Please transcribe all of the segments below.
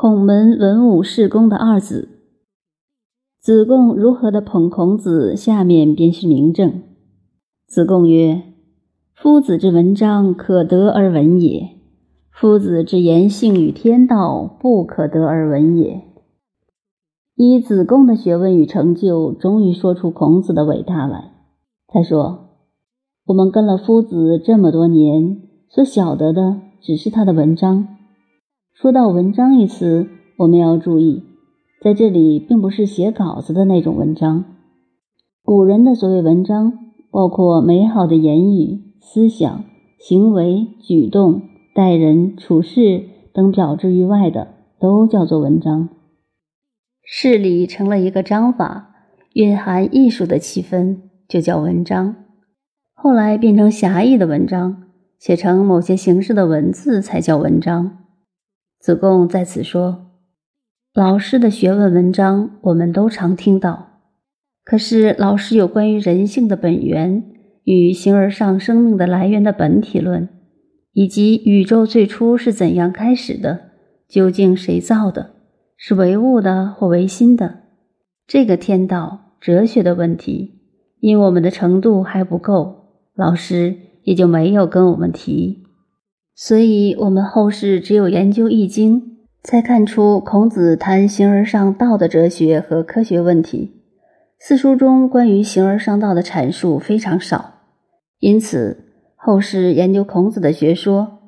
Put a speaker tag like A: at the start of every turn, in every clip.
A: 孔门文武侍公的二子。子贡如何的捧孔子，下面便是明证。子贡曰：“夫子之文章，可得而闻也；夫子之言性与天道，不可得而闻也。”以子贡的学问与成就，终于说出孔子的伟大来。他说：“我们跟了夫子这么多年，所晓得的只是他的文章。说到文章一词，我们要注意，在这里并不是写稿子的那种文章。古人的所谓文章，包括美好的言语、思想、行为、举动、待人处事等表之于外的，都叫做文章。”事理成了一个章法，蕴含艺术的气氛，就叫文章。后来变成狭义的文章，写成某些形式的文字，才叫文章。子贡在此说，老师的学问文章，我们都常听到。可是老师有关于人性的本源与形而上生命的来源的本体论，以及宇宙最初是怎样开始的，究竟谁造的？是唯物的或唯心的，这个天道哲学的问题，因我们的程度还不够，老师也就没有跟我们提。所以，我们后世只有研究《易经》，才看出孔子谈形而上道的哲学和科学问题。四书中关于形而上道的阐述非常少，因此后世研究孔子的学说。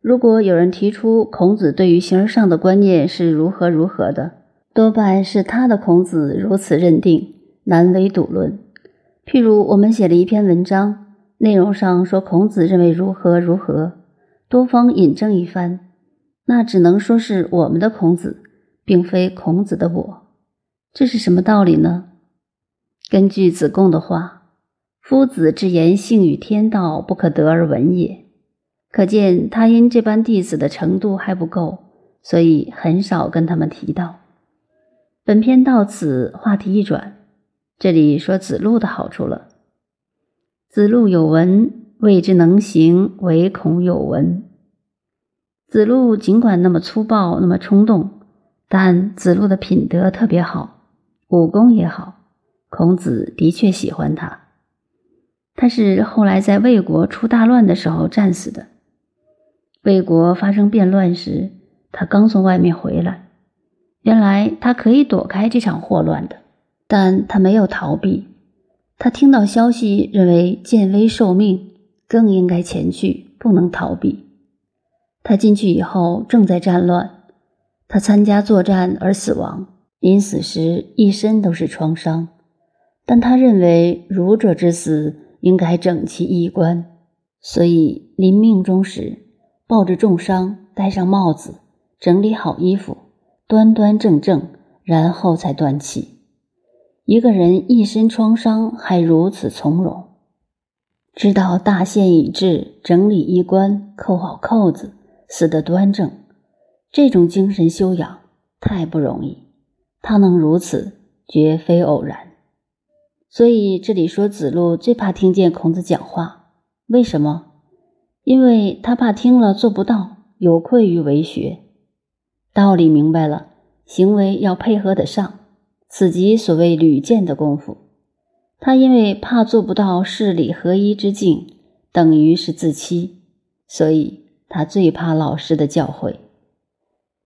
A: 如果有人提出孔子对于形而上的观念是如何如何的，多半是他的孔子如此认定，难为笃论。譬如我们写了一篇文章，内容上说孔子认为如何如何，多方引证一番，那只能说是我们的孔子，并非孔子的我。这是什么道理呢？根据子贡的话：“夫子之言性与天道，不可得而闻也。”可见他因这班弟子的程度还不够，所以很少跟他们提到。本篇到此话题一转，这里说子路的好处了。子路有闻，未之能行，唯恐有闻。子路尽管那么粗暴，那么冲动，但子路的品德特别好，武功也好，孔子的确喜欢他。他是后来在魏国出大乱的时候战死的。魏国发生变乱时，他刚从外面回来。原来他可以躲开这场祸乱的，但他没有逃避。他听到消息，认为见危受命，更应该前去，不能逃避。他进去以后，正在战乱，他参加作战而死亡。临死时，一身都是创伤，但他认为儒者之死应该整齐衣冠，所以临命终时。抱着重伤，戴上帽子，整理好衣服，端端正正，然后才断气。一个人一身创伤还如此从容，知道大限已至，整理衣冠，扣好扣子，死得端正，这种精神修养太不容易。他能如此，绝非偶然。所以这里说子路最怕听见孔子讲话，为什么？因为他怕听了做不到，有愧于为学。道理明白了，行为要配合得上，此即所谓屡见的功夫。他因为怕做不到事理合一之境，等于是自欺，所以他最怕老师的教诲。